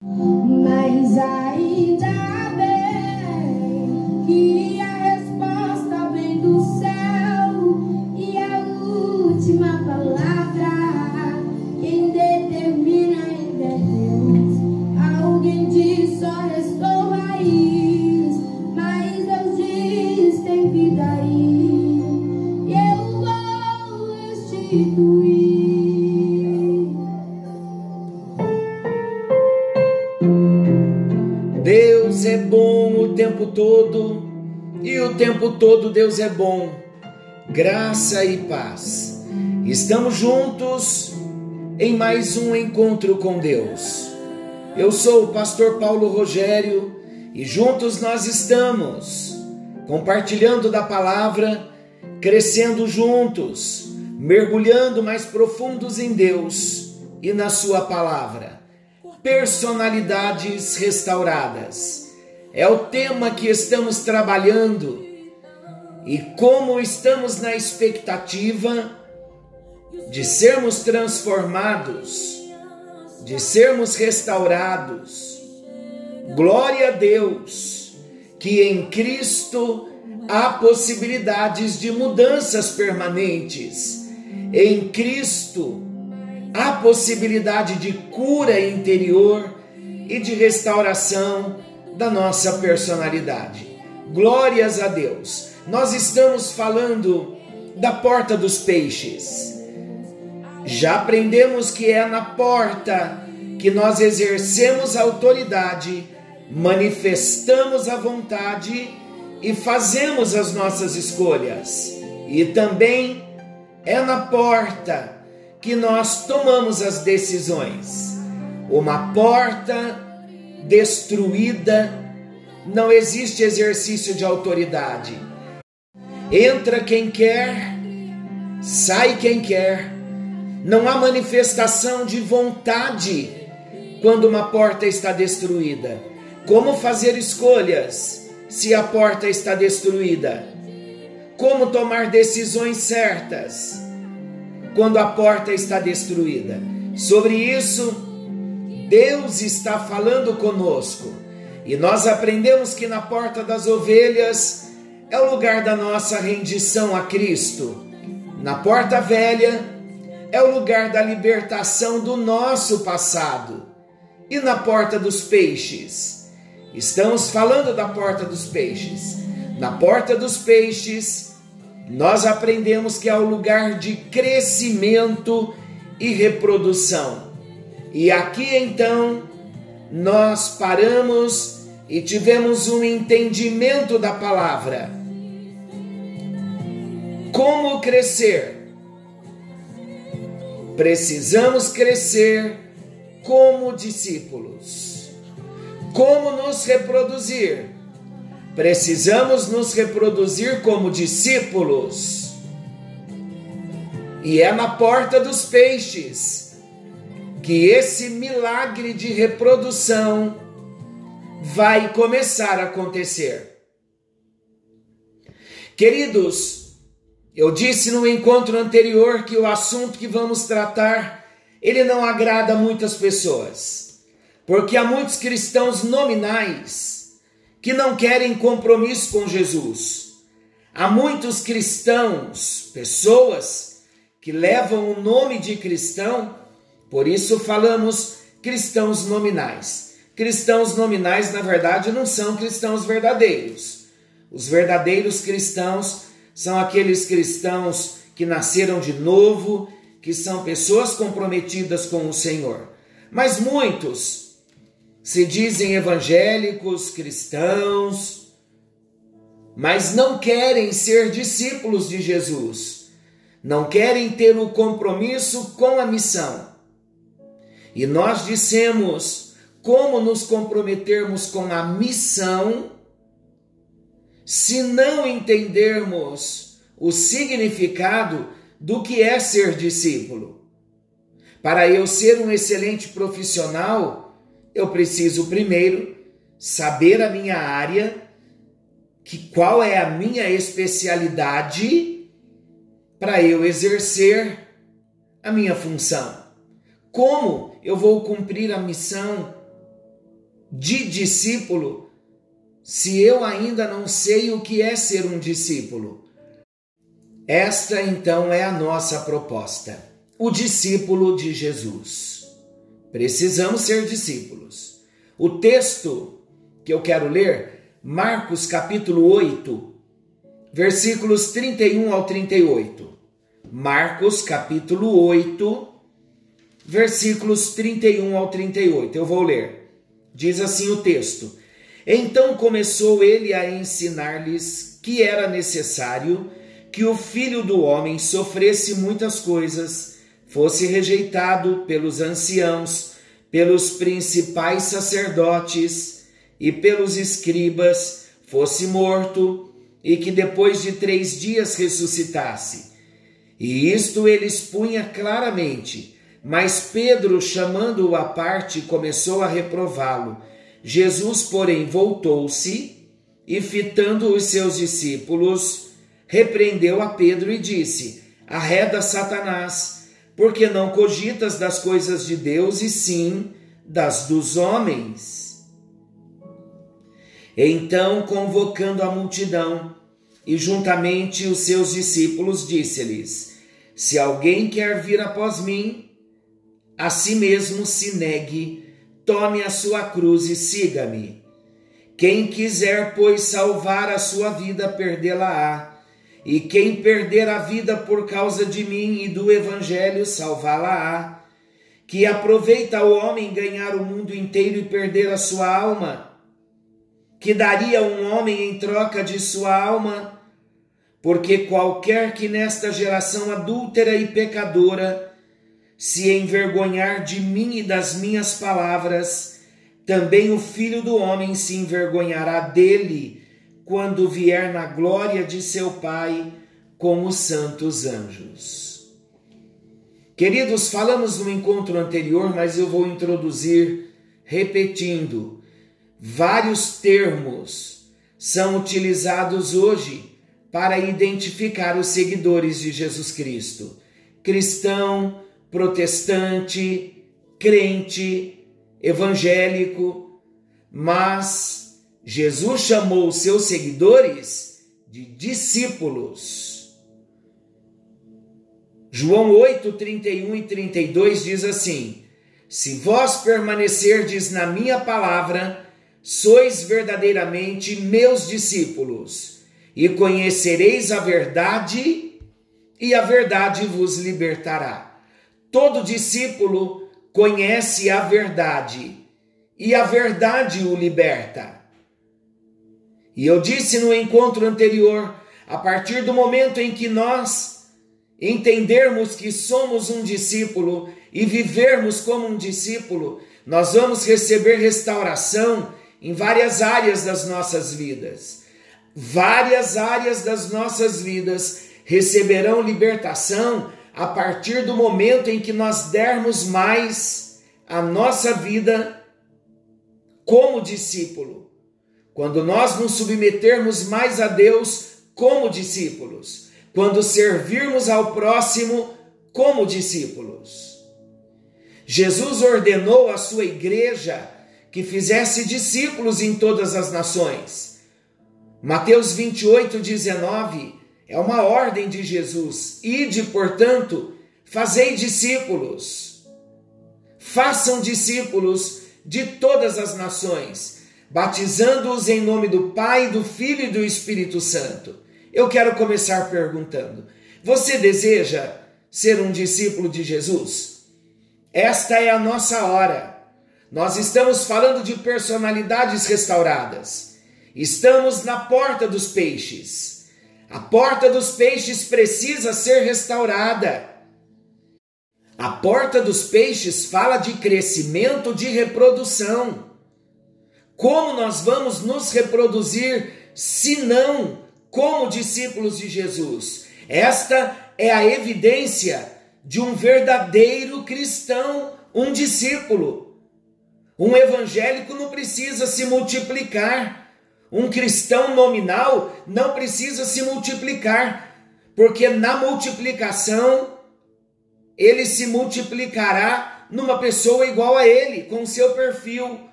Mas ainda bem todo Deus é bom. Graça e paz. Estamos juntos em mais um encontro com Deus. Eu sou o pastor Paulo Rogério e juntos nós estamos compartilhando da palavra, crescendo juntos, mergulhando mais profundos em Deus e na Sua palavra personalidades restauradas. É o tema que estamos trabalhando e como estamos na expectativa de sermos transformados, de sermos restaurados. Glória a Deus, que em Cristo há possibilidades de mudanças permanentes. Em Cristo há possibilidade de cura interior e de restauração da nossa personalidade. Glórias a Deus. Nós estamos falando da porta dos peixes. Já aprendemos que é na porta que nós exercemos a autoridade, manifestamos a vontade e fazemos as nossas escolhas. E também é na porta que nós tomamos as decisões. Uma porta destruída, não existe exercício de autoridade. Entra quem quer, sai quem quer. Não há manifestação de vontade quando uma porta está destruída. Como fazer escolhas se a porta está destruída? Como tomar decisões certas? quando a porta está destruída. Sobre isso, Deus está falando conosco. E nós aprendemos que na porta das ovelhas é o lugar da nossa rendição a Cristo. Na porta velha é o lugar da libertação do nosso passado. E na porta dos peixes, estamos falando da porta dos peixes. Na porta dos peixes nós aprendemos que é o lugar de crescimento e reprodução. E aqui então nós paramos e tivemos um entendimento da palavra. Como crescer? Precisamos crescer como discípulos. Como nos reproduzir? Precisamos nos reproduzir como discípulos. E é na porta dos peixes que esse milagre de reprodução vai começar a acontecer. Queridos, eu disse no encontro anterior que o assunto que vamos tratar, ele não agrada muitas pessoas, porque há muitos cristãos nominais que não querem compromisso com Jesus. Há muitos cristãos, pessoas que levam o nome de cristão, por isso falamos cristãos nominais. Cristãos nominais, na verdade, não são cristãos verdadeiros. Os verdadeiros cristãos são aqueles cristãos que nasceram de novo, que são pessoas comprometidas com o Senhor. Mas muitos se dizem evangélicos, cristãos, mas não querem ser discípulos de Jesus, não querem ter o compromisso com a missão. E nós dissemos como nos comprometermos com a missão se não entendermos o significado do que é ser discípulo. Para eu ser um excelente profissional, eu preciso primeiro saber a minha área, que qual é a minha especialidade para eu exercer a minha função. Como eu vou cumprir a missão de discípulo se eu ainda não sei o que é ser um discípulo? Esta então é a nossa proposta. O discípulo de Jesus. Precisamos ser discípulos. O texto que eu quero ler, Marcos capítulo 8, versículos 31 ao 38. Marcos capítulo 8, versículos 31 ao 38. Eu vou ler. Diz assim o texto: Então começou ele a ensinar-lhes que era necessário que o filho do homem sofresse muitas coisas, fosse rejeitado pelos anciãos, pelos principais sacerdotes e pelos escribas, fosse morto e que depois de três dias ressuscitasse. E isto ele expunha claramente. Mas Pedro, chamando-o à parte, começou a reprová-lo. Jesus, porém, voltou-se e, fitando os seus discípulos, repreendeu a Pedro e disse: Arreda Satanás, porque não cogitas das coisas de Deus e sim das dos homens. Então, convocando a multidão e juntamente os seus discípulos, disse-lhes: Se alguém quer vir após mim, a si mesmo se negue, tome a sua cruz e siga-me. Quem quiser, pois, salvar a sua vida, perdê-la-á e quem perder a vida por causa de mim e do Evangelho, salvá-la-á. Que aproveita o homem ganhar o mundo inteiro e perder a sua alma? Que daria um homem em troca de sua alma? Porque qualquer que nesta geração adúltera e pecadora se envergonhar de mim e das minhas palavras, também o filho do homem se envergonhará dele quando vier na glória de seu Pai com os santos anjos. Queridos, falamos no encontro anterior, mas eu vou introduzir repetindo. Vários termos são utilizados hoje para identificar os seguidores de Jesus Cristo: cristão, protestante, crente, evangélico, mas Jesus chamou seus seguidores de discípulos. João 8, 31 e 32 diz assim: Se vós permanecerdes na minha palavra, sois verdadeiramente meus discípulos, e conhecereis a verdade, e a verdade vos libertará. Todo discípulo conhece a verdade, e a verdade o liberta. E eu disse no encontro anterior, a partir do momento em que nós entendermos que somos um discípulo e vivermos como um discípulo, nós vamos receber restauração em várias áreas das nossas vidas. Várias áreas das nossas vidas receberão libertação a partir do momento em que nós dermos mais a nossa vida como discípulo quando nós nos submetermos mais a Deus como discípulos, quando servirmos ao próximo como discípulos. Jesus ordenou à sua igreja que fizesse discípulos em todas as nações. Mateus 28, 19 é uma ordem de Jesus. Ide, portanto, fazei discípulos. Façam discípulos de todas as nações batizando-os em nome do Pai, do Filho e do Espírito Santo. Eu quero começar perguntando: você deseja ser um discípulo de Jesus? Esta é a nossa hora. Nós estamos falando de personalidades restauradas. Estamos na porta dos peixes. A porta dos peixes precisa ser restaurada. A porta dos peixes fala de crescimento, de reprodução. Como nós vamos nos reproduzir se não como discípulos de Jesus? Esta é a evidência de um verdadeiro cristão, um discípulo. Um evangélico não precisa se multiplicar. Um cristão nominal não precisa se multiplicar, porque na multiplicação ele se multiplicará numa pessoa igual a ele, com seu perfil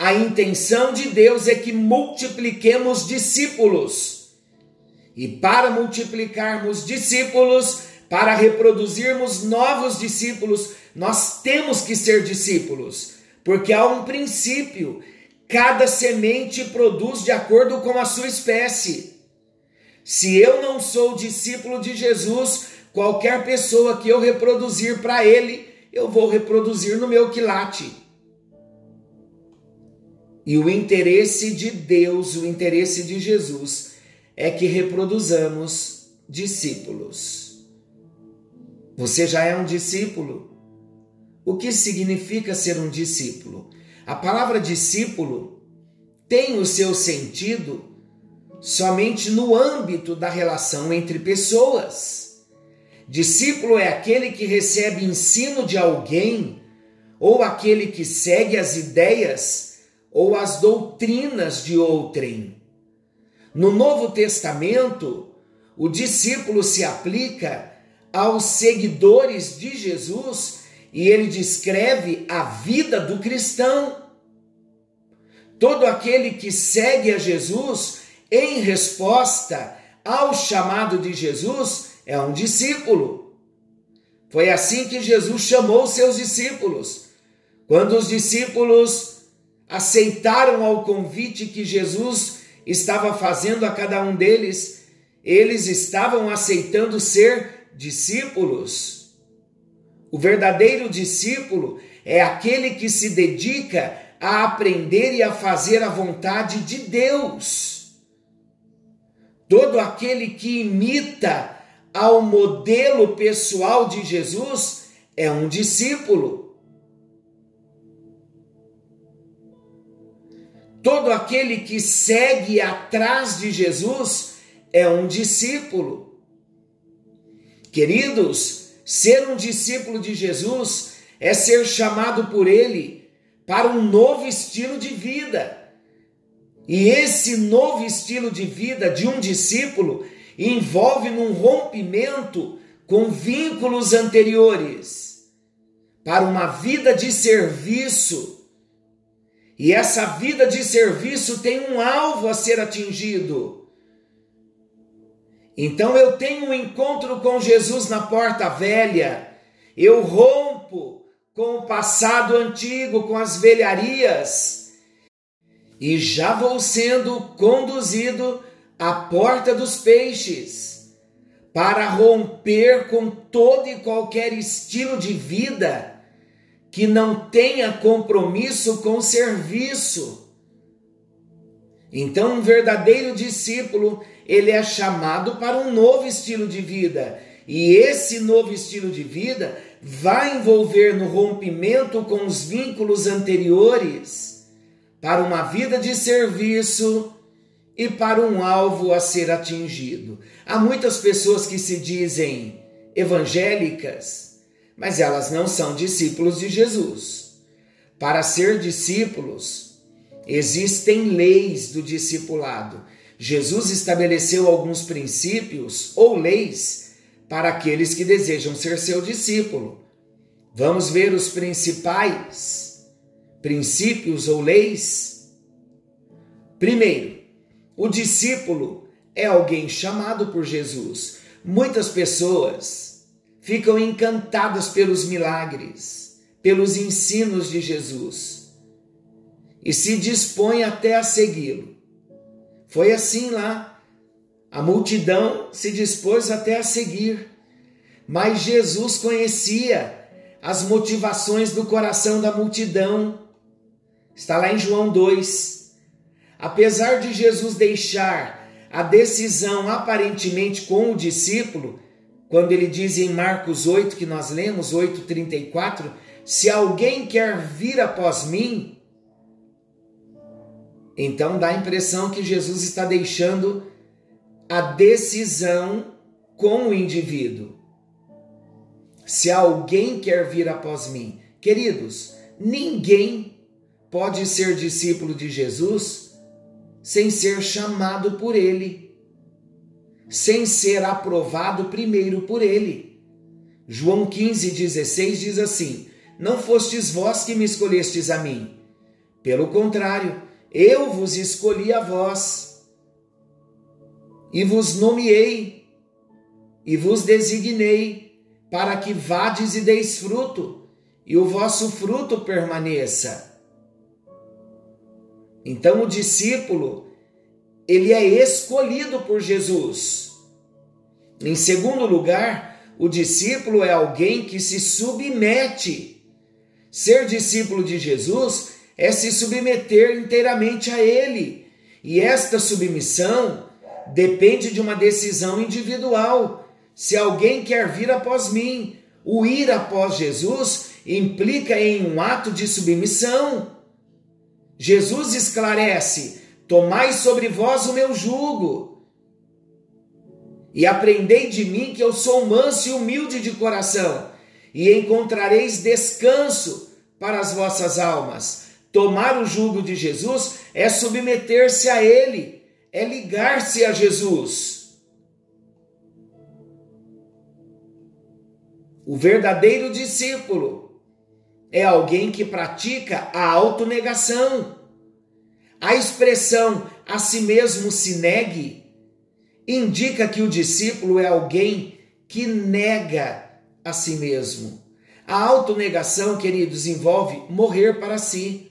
a intenção de Deus é que multipliquemos discípulos. E para multiplicarmos discípulos, para reproduzirmos novos discípulos, nós temos que ser discípulos, porque há um princípio: cada semente produz de acordo com a sua espécie. Se eu não sou discípulo de Jesus, qualquer pessoa que eu reproduzir para ele, eu vou reproduzir no meu quilate. E o interesse de Deus, o interesse de Jesus, é que reproduzamos discípulos. Você já é um discípulo? O que significa ser um discípulo? A palavra discípulo tem o seu sentido somente no âmbito da relação entre pessoas. Discípulo é aquele que recebe ensino de alguém ou aquele que segue as ideias ou as doutrinas de outrem. No Novo Testamento, o discípulo se aplica aos seguidores de Jesus e ele descreve a vida do cristão. Todo aquele que segue a Jesus em resposta ao chamado de Jesus é um discípulo. Foi assim que Jesus chamou seus discípulos. Quando os discípulos aceitaram ao convite que Jesus estava fazendo a cada um deles, eles estavam aceitando ser discípulos. O verdadeiro discípulo é aquele que se dedica a aprender e a fazer a vontade de Deus. Todo aquele que imita ao modelo pessoal de Jesus é um discípulo. Todo aquele que segue atrás de Jesus é um discípulo. Queridos, ser um discípulo de Jesus é ser chamado por Ele para um novo estilo de vida. E esse novo estilo de vida de um discípulo envolve num rompimento com vínculos anteriores para uma vida de serviço e essa vida de serviço tem um alvo a ser atingido. Então eu tenho um encontro com Jesus na porta velha, eu rompo com o passado antigo, com as velharias, e já vou sendo conduzido à porta dos peixes, para romper com todo e qualquer estilo de vida que não tenha compromisso com o serviço. Então, um verdadeiro discípulo, ele é chamado para um novo estilo de vida. E esse novo estilo de vida vai envolver no rompimento com os vínculos anteriores para uma vida de serviço e para um alvo a ser atingido. Há muitas pessoas que se dizem evangélicas, mas elas não são discípulos de Jesus. Para ser discípulos, existem leis do discipulado. Jesus estabeleceu alguns princípios ou leis para aqueles que desejam ser seu discípulo. Vamos ver os principais princípios ou leis? Primeiro, o discípulo é alguém chamado por Jesus. Muitas pessoas ficam encantadas pelos milagres, pelos ensinos de Jesus e se dispõem até a segui-lo. Foi assim lá. A multidão se dispôs até a seguir, mas Jesus conhecia as motivações do coração da multidão. Está lá em João 2. Apesar de Jesus deixar a decisão aparentemente com o discípulo, quando ele diz em Marcos 8, que nós lemos, 8,34, se alguém quer vir após mim, então dá a impressão que Jesus está deixando a decisão com o indivíduo. Se alguém quer vir após mim, queridos, ninguém pode ser discípulo de Jesus sem ser chamado por ele sem ser aprovado primeiro por ele. João 15, 16 diz assim: Não fostes vós que me escolhestes a mim, Pelo contrário, eu vos escolhi a vós e vos nomeei e vos designei para que vades e deis fruto e o vosso fruto permaneça. Então o discípulo, ele é escolhido por Jesus. Em segundo lugar, o discípulo é alguém que se submete. Ser discípulo de Jesus é se submeter inteiramente a Ele. E esta submissão depende de uma decisão individual. Se alguém quer vir após mim, o ir após Jesus implica em um ato de submissão. Jesus esclarece: Tomai sobre vós o meu jugo e aprendei de mim que eu sou manso e humilde de coração, e encontrareis descanso para as vossas almas. Tomar o jugo de Jesus é submeter-se a Ele, é ligar-se a Jesus. O verdadeiro discípulo é alguém que pratica a autonegação. A expressão a si mesmo se negue indica que o discípulo é alguém que nega a si mesmo. A autonegação, queridos, envolve morrer para si.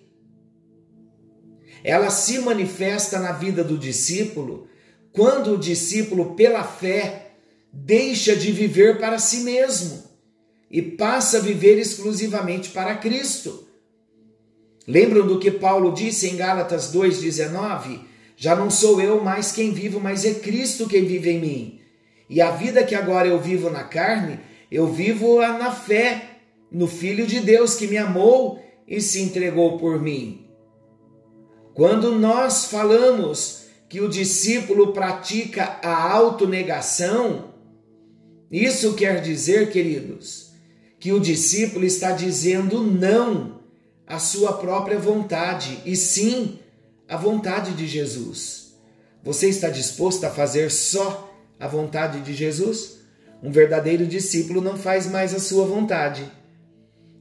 Ela se manifesta na vida do discípulo quando o discípulo, pela fé, deixa de viver para si mesmo e passa a viver exclusivamente para Cristo. Lembram do que Paulo disse em Gálatas 2,19? Já não sou eu mais quem vivo, mas é Cristo quem vive em mim. E a vida que agora eu vivo na carne, eu vivo na fé, no Filho de Deus que me amou e se entregou por mim. Quando nós falamos que o discípulo pratica a autonegação, isso quer dizer, queridos, que o discípulo está dizendo não à sua própria vontade e sim a vontade de Jesus. Você está disposto a fazer só a vontade de Jesus? Um verdadeiro discípulo não faz mais a sua vontade.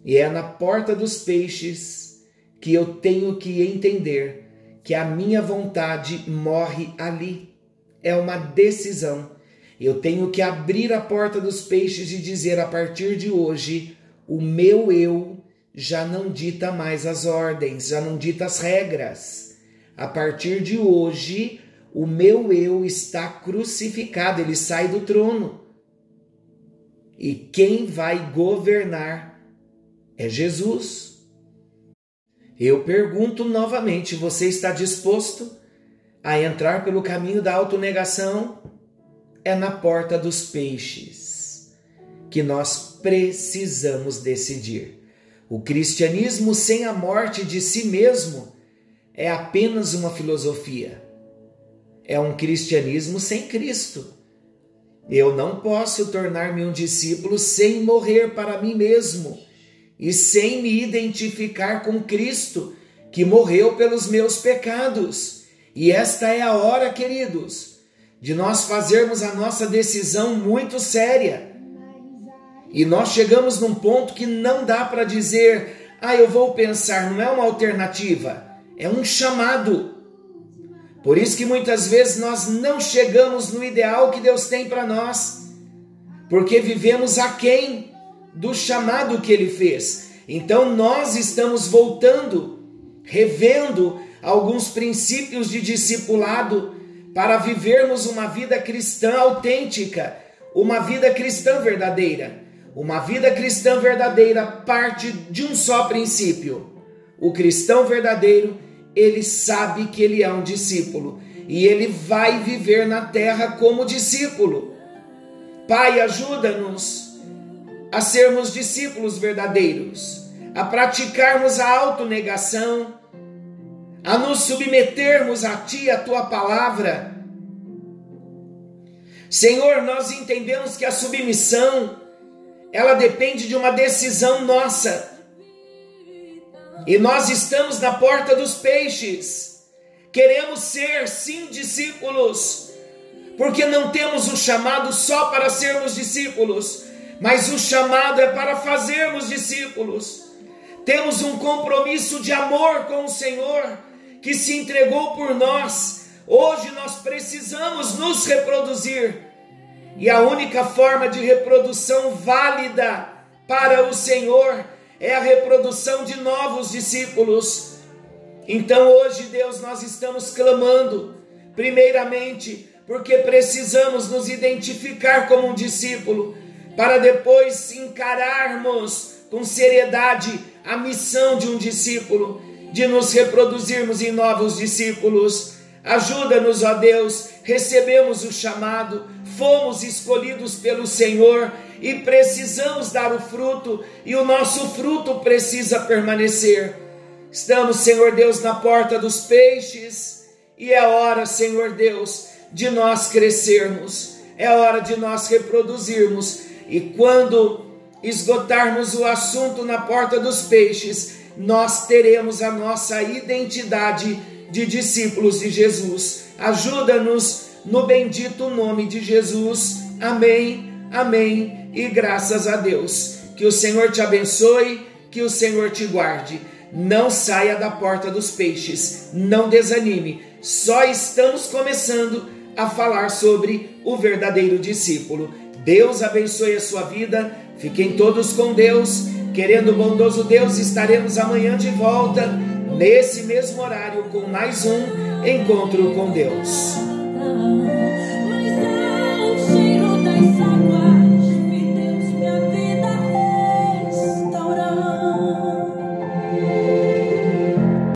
E é na porta dos peixes que eu tenho que entender que a minha vontade morre ali. É uma decisão. Eu tenho que abrir a porta dos peixes e dizer a partir de hoje, o meu eu já não dita mais as ordens, já não dita as regras a partir de hoje, o meu eu está crucificado, ele sai do trono. E quem vai governar é Jesus. Eu pergunto novamente: você está disposto a entrar pelo caminho da autonegação? É na porta dos peixes que nós precisamos decidir. O cristianismo sem a morte de si mesmo é apenas uma filosofia. É um cristianismo sem Cristo. Eu não posso tornar-me um discípulo sem morrer para mim mesmo e sem me identificar com Cristo, que morreu pelos meus pecados. E esta é a hora, queridos, de nós fazermos a nossa decisão muito séria. E nós chegamos num ponto que não dá para dizer, ah, eu vou pensar, não é uma alternativa é um chamado. Por isso que muitas vezes nós não chegamos no ideal que Deus tem para nós, porque vivemos aquém do chamado que Ele fez. Então nós estamos voltando, revendo alguns princípios de discipulado para vivermos uma vida cristã autêntica, uma vida cristã verdadeira. Uma vida cristã verdadeira parte de um só princípio. O cristão verdadeiro ele sabe que ele é um discípulo e ele vai viver na terra como discípulo. Pai, ajuda-nos a sermos discípulos verdadeiros, a praticarmos a autonegação, a nos submetermos a Ti, a Tua palavra. Senhor, nós entendemos que a submissão ela depende de uma decisão nossa e nós estamos na porta dos peixes. Queremos ser, sim, discípulos, porque não temos o chamado só para sermos discípulos, mas o chamado é para fazermos discípulos. temos um compromisso de amor com o Senhor, que se entregou por nós. Hoje nós precisamos nos reproduzir. E a única forma de reprodução válida para o Senhor é a reprodução de novos discípulos. Então hoje, Deus, nós estamos clamando, primeiramente, porque precisamos nos identificar como um discípulo, para depois encararmos com seriedade a missão de um discípulo, de nos reproduzirmos em novos discípulos. Ajuda-nos, ó Deus, recebemos o chamado, fomos escolhidos pelo Senhor e precisamos dar o fruto, e o nosso fruto precisa permanecer. Estamos, Senhor Deus, na porta dos peixes, e é hora, Senhor Deus, de nós crescermos, é hora de nós reproduzirmos, e quando esgotarmos o assunto na porta dos peixes, nós teremos a nossa identidade de discípulos de Jesus. Ajuda-nos no bendito nome de Jesus. Amém, amém e graças a Deus. Que o Senhor te abençoe, que o Senhor te guarde. Não saia da porta dos peixes, não desanime. Só estamos começando a falar sobre o verdadeiro discípulo. Deus abençoe a sua vida. Fiquem todos com Deus. Querendo o bondoso Deus, estaremos amanhã de volta, nesse mesmo horário, com mais um encontro com Deus.